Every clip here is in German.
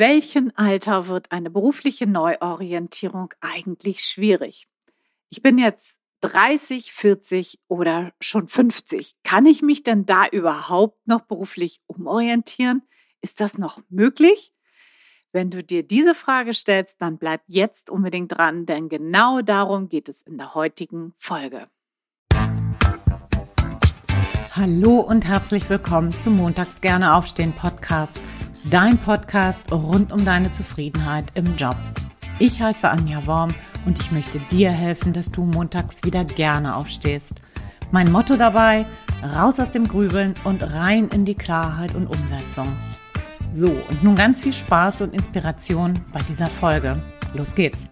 welchem Alter wird eine berufliche Neuorientierung eigentlich schwierig? Ich bin jetzt 30, 40 oder schon 50. Kann ich mich denn da überhaupt noch beruflich umorientieren? Ist das noch möglich? Wenn du dir diese Frage stellst, dann bleib jetzt unbedingt dran, denn genau darum geht es in der heutigen Folge. Hallo und herzlich willkommen zum Montags gerne aufstehen Podcast dein Podcast rund um deine Zufriedenheit im Job. Ich heiße Anja Worm und ich möchte dir helfen, dass du montags wieder gerne aufstehst. Mein Motto dabei, raus aus dem Grübeln und rein in die Klarheit und Umsetzung. So, und nun ganz viel Spaß und Inspiration bei dieser Folge. Los geht's!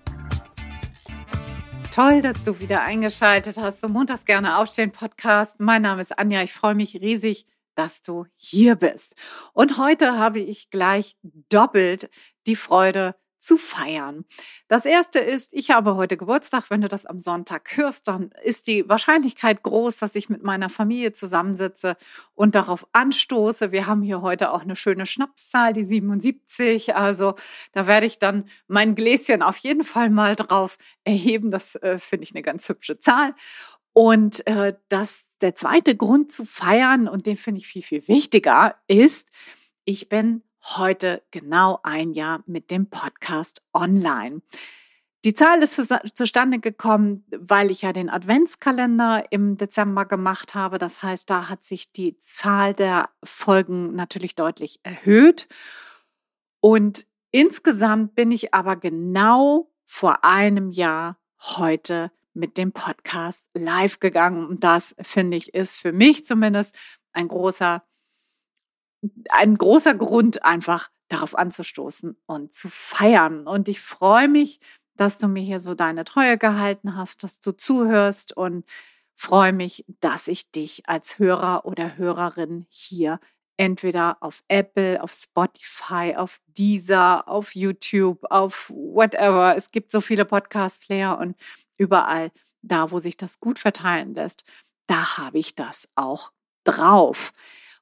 Toll, dass du wieder eingeschaltet hast zum Montags gerne aufstehen Podcast. Mein Name ist Anja. Ich freue mich riesig, dass du hier bist. Und heute habe ich gleich doppelt die Freude zu feiern. Das erste ist, ich habe heute Geburtstag. Wenn du das am Sonntag hörst, dann ist die Wahrscheinlichkeit groß, dass ich mit meiner Familie zusammensitze und darauf anstoße. Wir haben hier heute auch eine schöne Schnapszahl, die 77. Also da werde ich dann mein Gläschen auf jeden Fall mal drauf erheben. Das äh, finde ich eine ganz hübsche Zahl. Und äh, das der zweite Grund zu feiern, und den finde ich viel, viel wichtiger, ist, ich bin heute genau ein Jahr mit dem Podcast online. Die Zahl ist zustande gekommen, weil ich ja den Adventskalender im Dezember gemacht habe. Das heißt, da hat sich die Zahl der Folgen natürlich deutlich erhöht. Und insgesamt bin ich aber genau vor einem Jahr heute mit dem Podcast live gegangen. Und das finde ich ist für mich zumindest ein großer, ein großer Grund einfach darauf anzustoßen und zu feiern. Und ich freue mich, dass du mir hier so deine Treue gehalten hast, dass du zuhörst und freue mich, dass ich dich als Hörer oder Hörerin hier entweder auf Apple, auf Spotify, auf Deezer, auf YouTube, auf whatever. Es gibt so viele Podcast-Player und überall da, wo sich das gut verteilen lässt, da habe ich das auch drauf.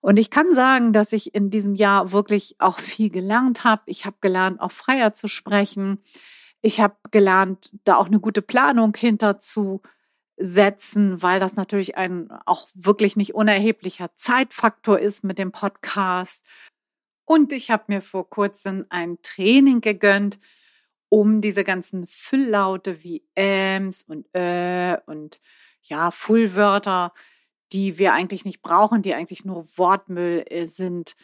Und ich kann sagen, dass ich in diesem Jahr wirklich auch viel gelernt habe. Ich habe gelernt, auch freier zu sprechen. Ich habe gelernt, da auch eine gute Planung hinter zu setzen, weil das natürlich ein auch wirklich nicht unerheblicher Zeitfaktor ist mit dem Podcast. Und ich habe mir vor kurzem ein Training gegönnt, um diese ganzen Fülllaute wie äms und äh und ja, Fullwörter, die wir eigentlich nicht brauchen, die eigentlich nur Wortmüll äh, sind,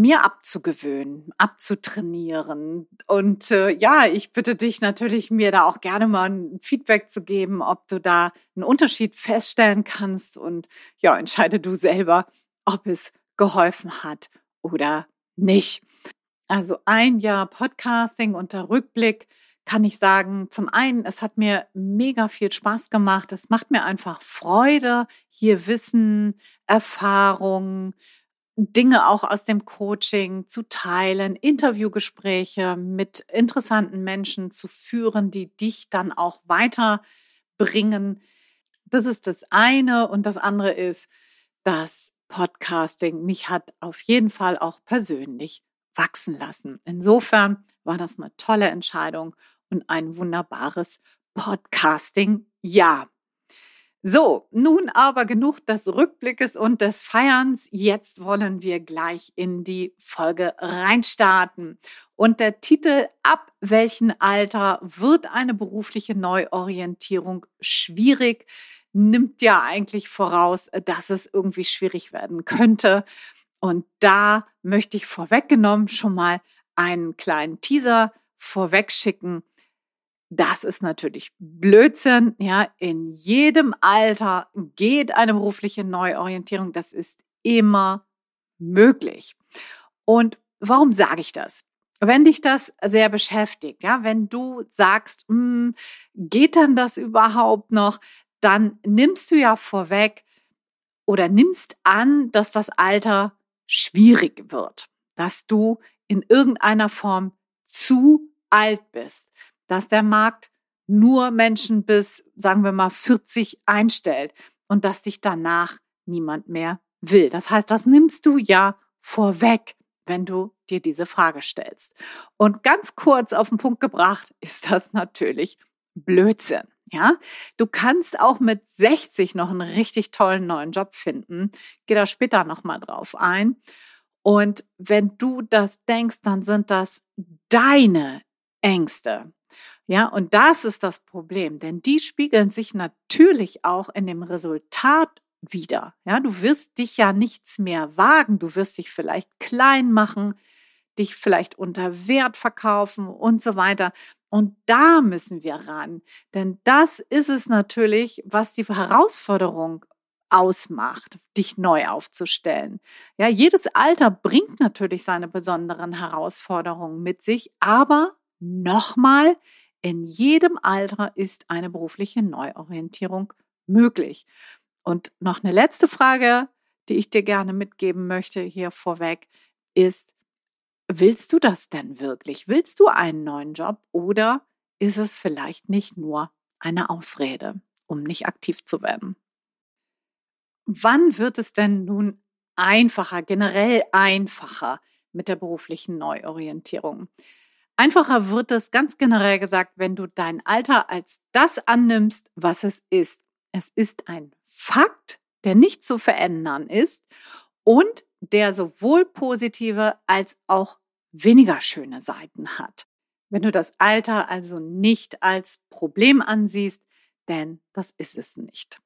mir abzugewöhnen, abzutrainieren. Und äh, ja, ich bitte dich natürlich, mir da auch gerne mal ein Feedback zu geben, ob du da einen Unterschied feststellen kannst. Und ja, entscheide du selber, ob es geholfen hat oder nicht. Also ein Jahr Podcasting und der Rückblick kann ich sagen, zum einen, es hat mir mega viel Spaß gemacht. Es macht mir einfach Freude, hier Wissen, Erfahrungen, Dinge auch aus dem Coaching zu teilen, Interviewgespräche mit interessanten Menschen zu führen, die dich dann auch weiterbringen. Das ist das eine. Und das andere ist, dass Podcasting mich hat auf jeden Fall auch persönlich wachsen lassen. Insofern war das eine tolle Entscheidung und ein wunderbares Podcasting-Jahr. So, nun aber genug des Rückblickes und des Feierns. Jetzt wollen wir gleich in die Folge reinstarten. Und der Titel Ab welchem Alter wird eine berufliche Neuorientierung schwierig? nimmt ja eigentlich voraus, dass es irgendwie schwierig werden könnte. Und da möchte ich vorweggenommen schon mal einen kleinen Teaser vorwegschicken. Das ist natürlich Blödsinn. Ja, in jedem Alter geht eine berufliche Neuorientierung. Das ist immer möglich. Und warum sage ich das? Wenn dich das sehr beschäftigt, ja, wenn du sagst, hm, geht dann das überhaupt noch, dann nimmst du ja vorweg oder nimmst an, dass das Alter schwierig wird, dass du in irgendeiner Form zu alt bist, dass der Markt nur Menschen bis, sagen wir mal, 40 einstellt und dass dich danach niemand mehr will. Das heißt, das nimmst du ja vorweg, wenn du dir diese Frage stellst. Und ganz kurz auf den Punkt gebracht ist das natürlich Blödsinn. Ja, du kannst auch mit 60 noch einen richtig tollen neuen Job finden. Geh da später nochmal drauf ein. Und wenn du das denkst, dann sind das deine Ängste. Ja, und das ist das Problem, denn die spiegeln sich natürlich auch in dem Resultat wieder. Ja, du wirst dich ja nichts mehr wagen, du wirst dich vielleicht klein machen, dich vielleicht unter Wert verkaufen und so weiter. Und da müssen wir ran, denn das ist es natürlich, was die Herausforderung ausmacht, dich neu aufzustellen. Ja, jedes Alter bringt natürlich seine besonderen Herausforderungen mit sich, aber nochmal, in jedem Alter ist eine berufliche Neuorientierung möglich. Und noch eine letzte Frage, die ich dir gerne mitgeben möchte hier vorweg, ist, willst du das denn wirklich? Willst du einen neuen Job oder ist es vielleicht nicht nur eine Ausrede, um nicht aktiv zu werden? Wann wird es denn nun einfacher, generell einfacher mit der beruflichen Neuorientierung? Einfacher wird es ganz generell gesagt, wenn du dein Alter als das annimmst, was es ist. Es ist ein Fakt, der nicht zu verändern ist und der sowohl positive als auch weniger schöne Seiten hat. Wenn du das Alter also nicht als Problem ansiehst, denn das ist es nicht.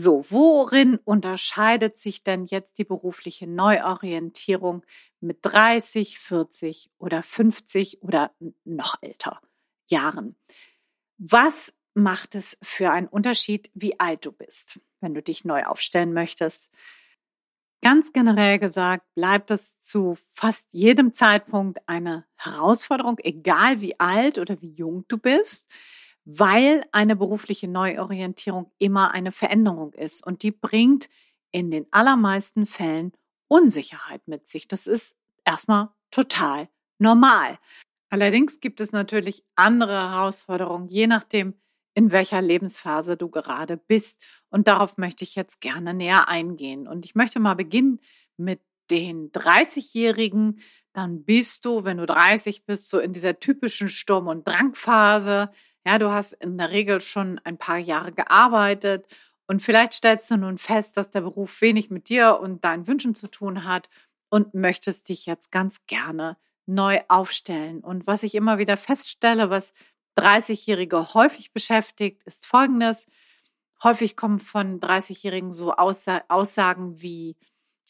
So, worin unterscheidet sich denn jetzt die berufliche Neuorientierung mit 30, 40 oder 50 oder noch älter Jahren? Was macht es für einen Unterschied, wie alt du bist, wenn du dich neu aufstellen möchtest? Ganz generell gesagt, bleibt es zu fast jedem Zeitpunkt eine Herausforderung, egal wie alt oder wie jung du bist weil eine berufliche Neuorientierung immer eine Veränderung ist und die bringt in den allermeisten Fällen Unsicherheit mit sich. Das ist erstmal total normal. Allerdings gibt es natürlich andere Herausforderungen, je nachdem, in welcher Lebensphase du gerade bist. Und darauf möchte ich jetzt gerne näher eingehen. Und ich möchte mal beginnen mit den 30-Jährigen. Dann bist du, wenn du 30 bist, so in dieser typischen Sturm- und Drangphase. Ja, du hast in der Regel schon ein paar Jahre gearbeitet und vielleicht stellst du nun fest, dass der Beruf wenig mit dir und deinen Wünschen zu tun hat und möchtest dich jetzt ganz gerne neu aufstellen. Und was ich immer wieder feststelle, was 30-Jährige häufig beschäftigt, ist Folgendes. Häufig kommen von 30-Jährigen so Aussagen wie,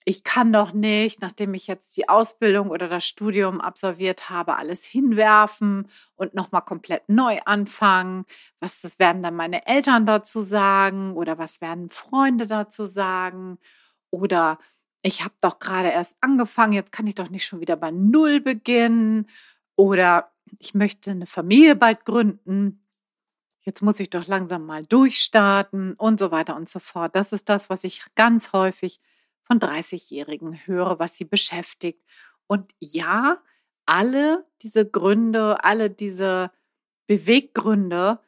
ich kann doch nicht, nachdem ich jetzt die Ausbildung oder das Studium absolviert habe, alles hinwerfen und nochmal komplett neu anfangen. Was das werden dann meine Eltern dazu sagen oder was werden Freunde dazu sagen? Oder ich habe doch gerade erst angefangen, jetzt kann ich doch nicht schon wieder bei Null beginnen. Oder ich möchte eine Familie bald gründen. Jetzt muss ich doch langsam mal durchstarten und so weiter und so fort. Das ist das, was ich ganz häufig von 30-Jährigen höre, was sie beschäftigt. Und ja, alle diese Gründe, alle diese Beweggründe,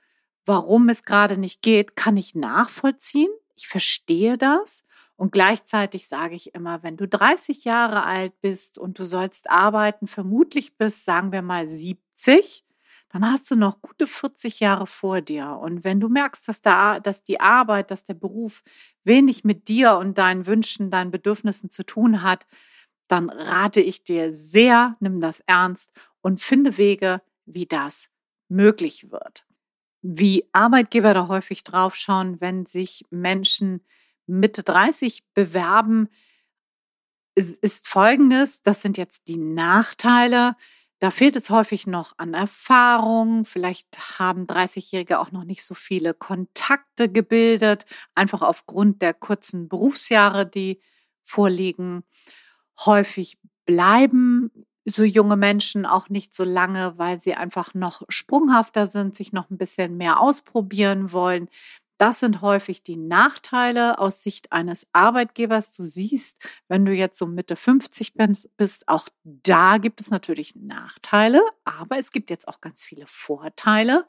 warum es gerade nicht geht, kann ich nachvollziehen. Ich verstehe das. Und gleichzeitig sage ich immer, wenn du 30 Jahre alt bist und du sollst arbeiten, vermutlich bis, sagen wir mal, 70, dann hast du noch gute 40 Jahre vor dir. Und wenn du merkst, dass, da, dass die Arbeit, dass der Beruf wenig mit dir und deinen Wünschen, deinen Bedürfnissen zu tun hat, dann rate ich dir sehr, nimm das ernst und finde Wege, wie das möglich wird. Wie Arbeitgeber da häufig draufschauen, wenn sich Menschen Mitte 30 bewerben, ist folgendes, das sind jetzt die Nachteile. Da fehlt es häufig noch an Erfahrung. Vielleicht haben 30-Jährige auch noch nicht so viele Kontakte gebildet, einfach aufgrund der kurzen Berufsjahre, die vorliegen. Häufig bleiben so junge Menschen auch nicht so lange, weil sie einfach noch sprunghafter sind, sich noch ein bisschen mehr ausprobieren wollen. Das sind häufig die Nachteile aus Sicht eines Arbeitgebers. Du siehst, wenn du jetzt so Mitte 50 bist, auch da gibt es natürlich Nachteile, aber es gibt jetzt auch ganz viele Vorteile,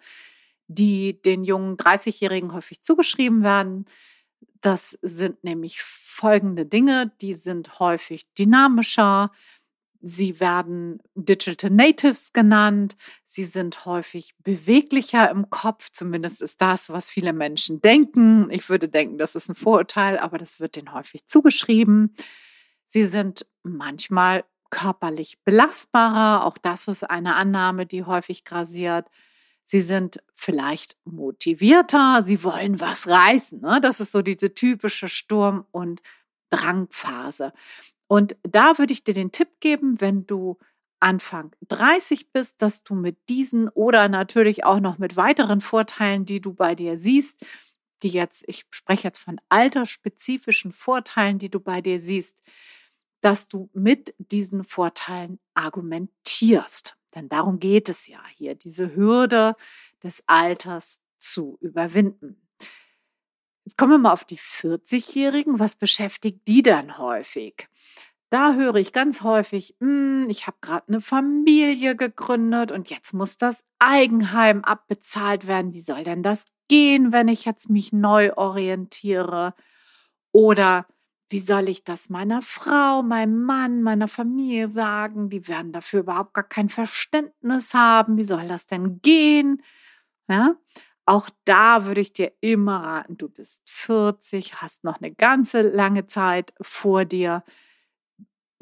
die den jungen 30-Jährigen häufig zugeschrieben werden. Das sind nämlich folgende Dinge, die sind häufig dynamischer, Sie werden Digital Natives genannt. Sie sind häufig beweglicher im Kopf. Zumindest ist das, was viele Menschen denken. Ich würde denken, das ist ein Vorurteil, aber das wird ihnen häufig zugeschrieben. Sie sind manchmal körperlich belastbarer. Auch das ist eine Annahme, die häufig grasiert. Sie sind vielleicht motivierter. Sie wollen was reißen. Ne? Das ist so diese typische Sturm- und Drangphase. Und da würde ich dir den Tipp geben, wenn du Anfang 30 bist, dass du mit diesen oder natürlich auch noch mit weiteren Vorteilen, die du bei dir siehst, die jetzt, ich spreche jetzt von altersspezifischen Vorteilen, die du bei dir siehst, dass du mit diesen Vorteilen argumentierst. Denn darum geht es ja hier, diese Hürde des Alters zu überwinden. Jetzt kommen wir mal auf die 40-Jährigen. Was beschäftigt die dann häufig? Da höre ich ganz häufig, hm, ich habe gerade eine Familie gegründet und jetzt muss das Eigenheim abbezahlt werden. Wie soll denn das gehen, wenn ich jetzt mich neu orientiere? Oder wie soll ich das meiner Frau, meinem Mann, meiner Familie sagen? Die werden dafür überhaupt gar kein Verständnis haben. Wie soll das denn gehen? Ja? Auch da würde ich dir immer raten, du bist 40, hast noch eine ganze lange Zeit vor dir.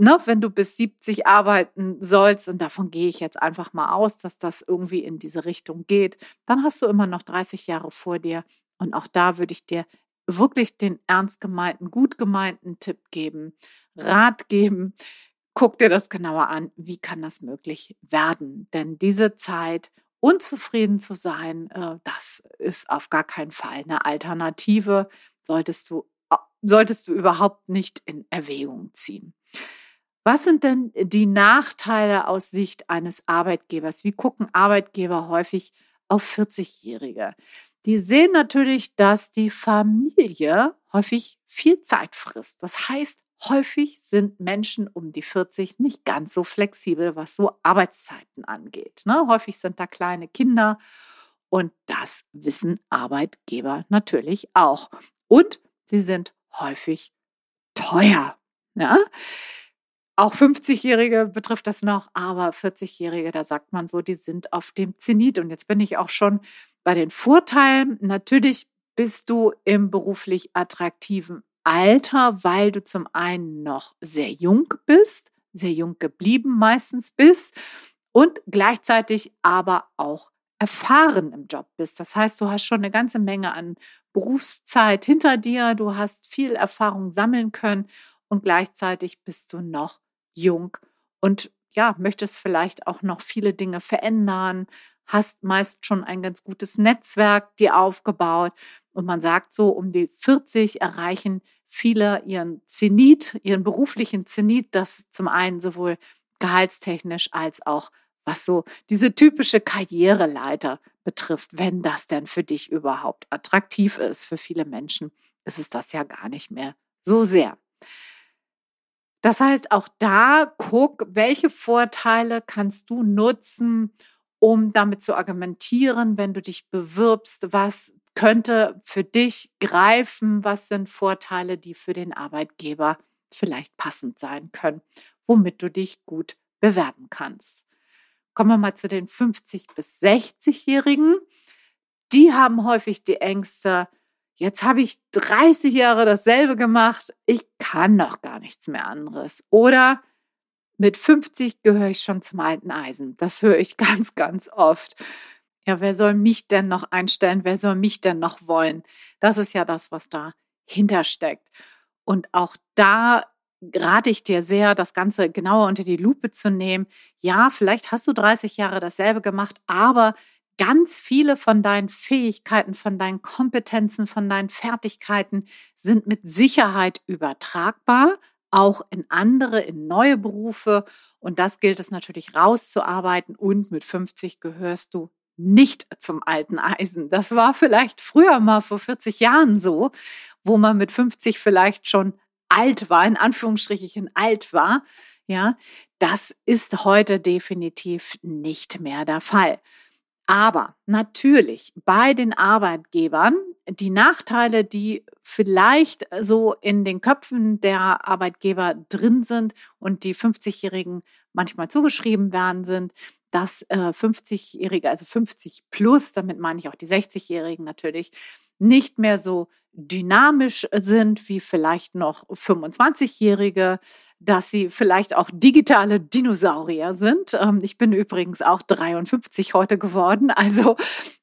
Ne, wenn du bis 70 arbeiten sollst, und davon gehe ich jetzt einfach mal aus, dass das irgendwie in diese Richtung geht, dann hast du immer noch 30 Jahre vor dir. Und auch da würde ich dir wirklich den ernst gemeinten, gut gemeinten Tipp geben, Rat geben. Guck dir das genauer an. Wie kann das möglich werden? Denn diese Zeit unzufrieden zu sein, äh, das ist auf gar keinen Fall eine Alternative, solltest du, solltest du überhaupt nicht in Erwägung ziehen. Was sind denn die Nachteile aus Sicht eines Arbeitgebers? Wie gucken Arbeitgeber häufig auf 40-Jährige? Die sehen natürlich, dass die Familie häufig viel Zeit frisst. Das heißt, Häufig sind Menschen um die 40 nicht ganz so flexibel, was so Arbeitszeiten angeht. Ne? Häufig sind da kleine Kinder und das wissen Arbeitgeber natürlich auch. Und sie sind häufig teuer. Ja? Auch 50-Jährige betrifft das noch, aber 40-Jährige, da sagt man so, die sind auf dem Zenit. Und jetzt bin ich auch schon bei den Vorteilen. Natürlich bist du im beruflich attraktiven Alter, weil du zum einen noch sehr jung bist, sehr jung geblieben meistens bist und gleichzeitig aber auch erfahren im Job bist. Das heißt, du hast schon eine ganze Menge an Berufszeit hinter dir, du hast viel Erfahrung sammeln können und gleichzeitig bist du noch jung und ja, möchtest vielleicht auch noch viele Dinge verändern, hast meist schon ein ganz gutes Netzwerk dir aufgebaut und man sagt so, um die 40 erreichen viele ihren Zenit, ihren beruflichen Zenit, das zum einen sowohl gehaltstechnisch als auch was so diese typische Karriereleiter betrifft, wenn das denn für dich überhaupt attraktiv ist. Für viele Menschen ist es das ja gar nicht mehr so sehr. Das heißt, auch da guck, welche Vorteile kannst du nutzen, um damit zu argumentieren, wenn du dich bewirbst, was könnte für dich greifen, was sind Vorteile, die für den Arbeitgeber vielleicht passend sein können, womit du dich gut bewerben kannst. Kommen wir mal zu den 50 bis 60-Jährigen. Die haben häufig die Ängste, jetzt habe ich 30 Jahre dasselbe gemacht, ich kann noch gar nichts mehr anderes. Oder mit 50 gehöre ich schon zum alten Eisen. Das höre ich ganz, ganz oft ja, wer soll mich denn noch einstellen? Wer soll mich denn noch wollen? Das ist ja das, was dahinter steckt. Und auch da rate ich dir sehr, das Ganze genauer unter die Lupe zu nehmen. Ja, vielleicht hast du 30 Jahre dasselbe gemacht, aber ganz viele von deinen Fähigkeiten, von deinen Kompetenzen, von deinen Fertigkeiten sind mit Sicherheit übertragbar, auch in andere, in neue Berufe. Und das gilt es natürlich rauszuarbeiten. Und mit 50 gehörst du nicht zum alten Eisen. Das war vielleicht früher mal vor 40 Jahren so, wo man mit 50 vielleicht schon alt war, in Anführungsstrichen alt war. Ja, das ist heute definitiv nicht mehr der Fall. Aber natürlich bei den Arbeitgebern die Nachteile, die vielleicht so in den Köpfen der Arbeitgeber drin sind und die 50-Jährigen manchmal zugeschrieben werden, sind, dass äh, 50-Jährige, also 50 plus, damit meine ich auch die 60-Jährigen natürlich, nicht mehr so dynamisch sind wie vielleicht noch 25-Jährige, dass sie vielleicht auch digitale Dinosaurier sind. Ähm, ich bin übrigens auch 53 heute geworden, also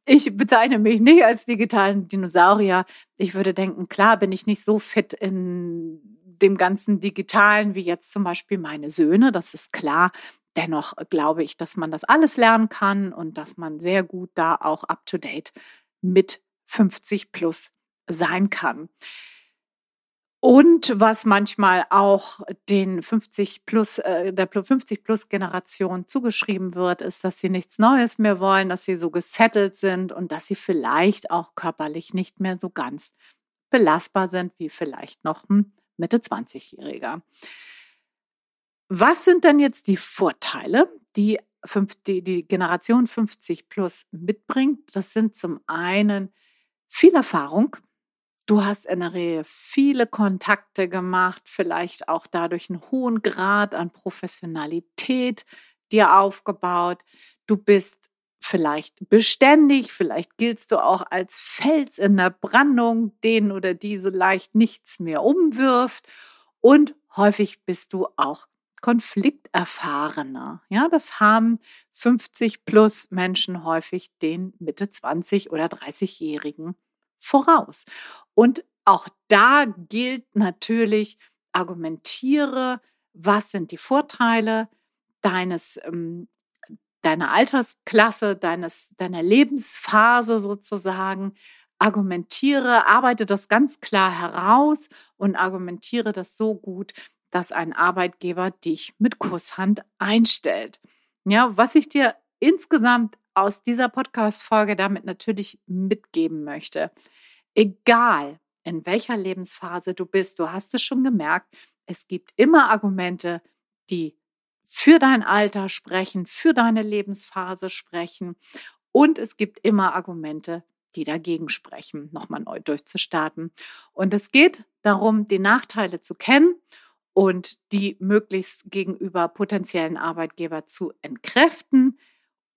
ich bezeichne mich nicht als digitalen Dinosaurier. Ich würde denken, klar bin ich nicht so fit in dem ganzen Digitalen wie jetzt zum Beispiel meine Söhne, das ist klar. Dennoch glaube ich, dass man das alles lernen kann und dass man sehr gut da auch up-to-date mit 50 plus sein kann. Und was manchmal auch den 50 plus, äh, der 50 plus Generation zugeschrieben wird, ist, dass sie nichts Neues mehr wollen, dass sie so gesettelt sind und dass sie vielleicht auch körperlich nicht mehr so ganz belastbar sind wie vielleicht noch ein Mitte 20-Jähriger. Was sind dann jetzt die Vorteile, die die Generation 50 plus mitbringt? Das sind zum einen viel Erfahrung. Du hast in der Regel viele Kontakte gemacht, vielleicht auch dadurch einen hohen Grad an Professionalität dir aufgebaut. Du bist vielleicht beständig, vielleicht giltst du auch als Fels in der Brandung, den oder die so leicht nichts mehr umwirft. Und häufig bist du auch konflikterfahrener. Ja, das haben 50 plus Menschen häufig den Mitte 20 oder 30-Jährigen voraus. Und auch da gilt natürlich, argumentiere, was sind die Vorteile deines, ähm, deiner Altersklasse, deines, deiner Lebensphase sozusagen. Argumentiere, arbeite das ganz klar heraus und argumentiere das so gut, dass ein Arbeitgeber dich mit Kusshand einstellt. Ja, was ich dir insgesamt aus dieser Podcast-Folge damit natürlich mitgeben möchte. Egal, in welcher Lebensphase du bist, du hast es schon gemerkt, es gibt immer Argumente, die für dein Alter sprechen, für deine Lebensphase sprechen. Und es gibt immer Argumente, die dagegen sprechen, nochmal neu durchzustarten. Und es geht darum, die Nachteile zu kennen und die möglichst gegenüber potenziellen Arbeitgeber zu entkräften.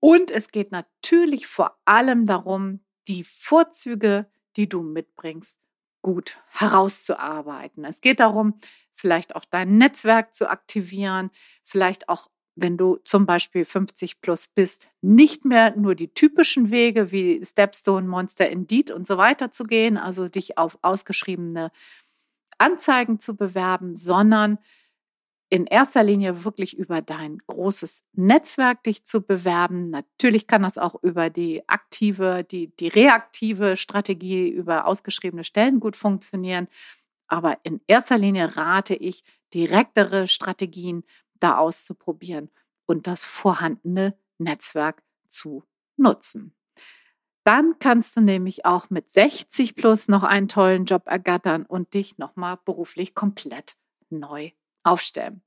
Und es geht natürlich vor allem darum, die Vorzüge, die du mitbringst, gut herauszuarbeiten. Es geht darum, vielleicht auch dein Netzwerk zu aktivieren, vielleicht auch wenn du zum Beispiel 50 plus bist, nicht mehr nur die typischen Wege wie Stepstone, Monster Indeed und so weiter zu gehen, also dich auf ausgeschriebene Anzeigen zu bewerben, sondern in erster Linie wirklich über dein großes Netzwerk dich zu bewerben. Natürlich kann das auch über die aktive, die, die reaktive Strategie, über ausgeschriebene Stellen gut funktionieren. Aber in erster Linie rate ich, direktere Strategien da auszuprobieren und das vorhandene Netzwerk zu nutzen. Dann kannst du nämlich auch mit 60 plus noch einen tollen Job ergattern und dich nochmal beruflich komplett neu aufstellen.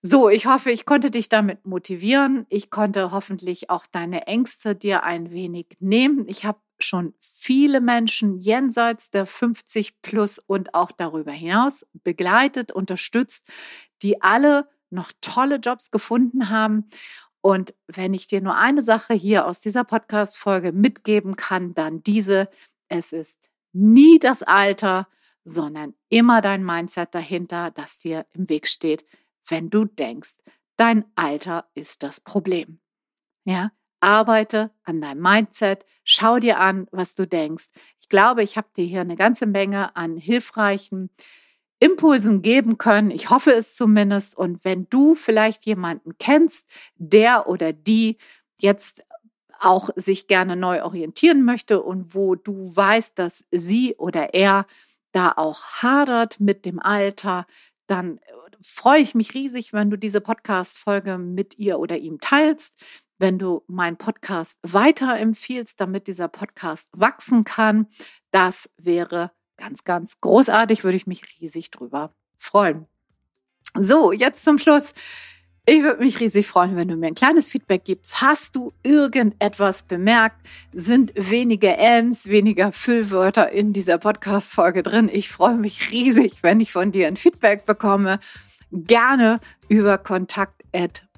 So, ich hoffe, ich konnte dich damit motivieren. Ich konnte hoffentlich auch deine Ängste dir ein wenig nehmen. Ich habe schon viele Menschen jenseits der 50 plus und auch darüber hinaus begleitet, unterstützt, die alle noch tolle Jobs gefunden haben und wenn ich dir nur eine Sache hier aus dieser Podcast-Folge mitgeben kann, dann diese. Es ist nie das Alter, sondern immer dein Mindset dahinter, das dir im Weg steht, wenn du denkst, dein Alter ist das Problem. Ja, arbeite an deinem Mindset, schau dir an, was du denkst. Ich glaube, ich habe dir hier eine ganze Menge an hilfreichen Impulsen geben können. Ich hoffe es zumindest. Und wenn du vielleicht jemanden kennst, der oder die jetzt auch sich gerne neu orientieren möchte und wo du weißt, dass sie oder er da auch hadert mit dem Alter, dann freue ich mich riesig, wenn du diese Podcast-Folge mit ihr oder ihm teilst, wenn du meinen Podcast weiterempfiehlst, damit dieser Podcast wachsen kann. Das wäre Ganz, ganz großartig, würde ich mich riesig drüber freuen. So, jetzt zum Schluss. Ich würde mich riesig freuen, wenn du mir ein kleines Feedback gibst. Hast du irgendetwas bemerkt? Sind weniger Ms, weniger Füllwörter in dieser Podcast-Folge drin? Ich freue mich riesig, wenn ich von dir ein Feedback bekomme. Gerne über kontakt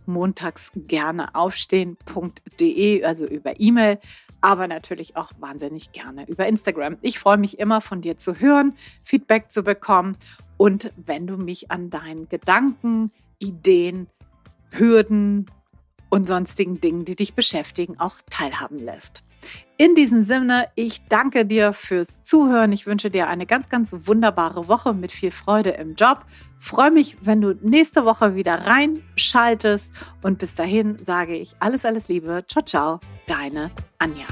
montags gerne aufstehen.de, also über E-Mail, aber natürlich auch wahnsinnig gerne über Instagram. Ich freue mich immer von dir zu hören, Feedback zu bekommen und wenn du mich an deinen Gedanken, Ideen, Hürden und sonstigen Dingen, die dich beschäftigen, auch teilhaben lässt. In diesem Sinne, ich danke dir fürs Zuhören. Ich wünsche dir eine ganz, ganz wunderbare Woche mit viel Freude im Job. Freue mich, wenn du nächste Woche wieder reinschaltest. Und bis dahin sage ich alles, alles Liebe. Ciao, ciao, deine Anja.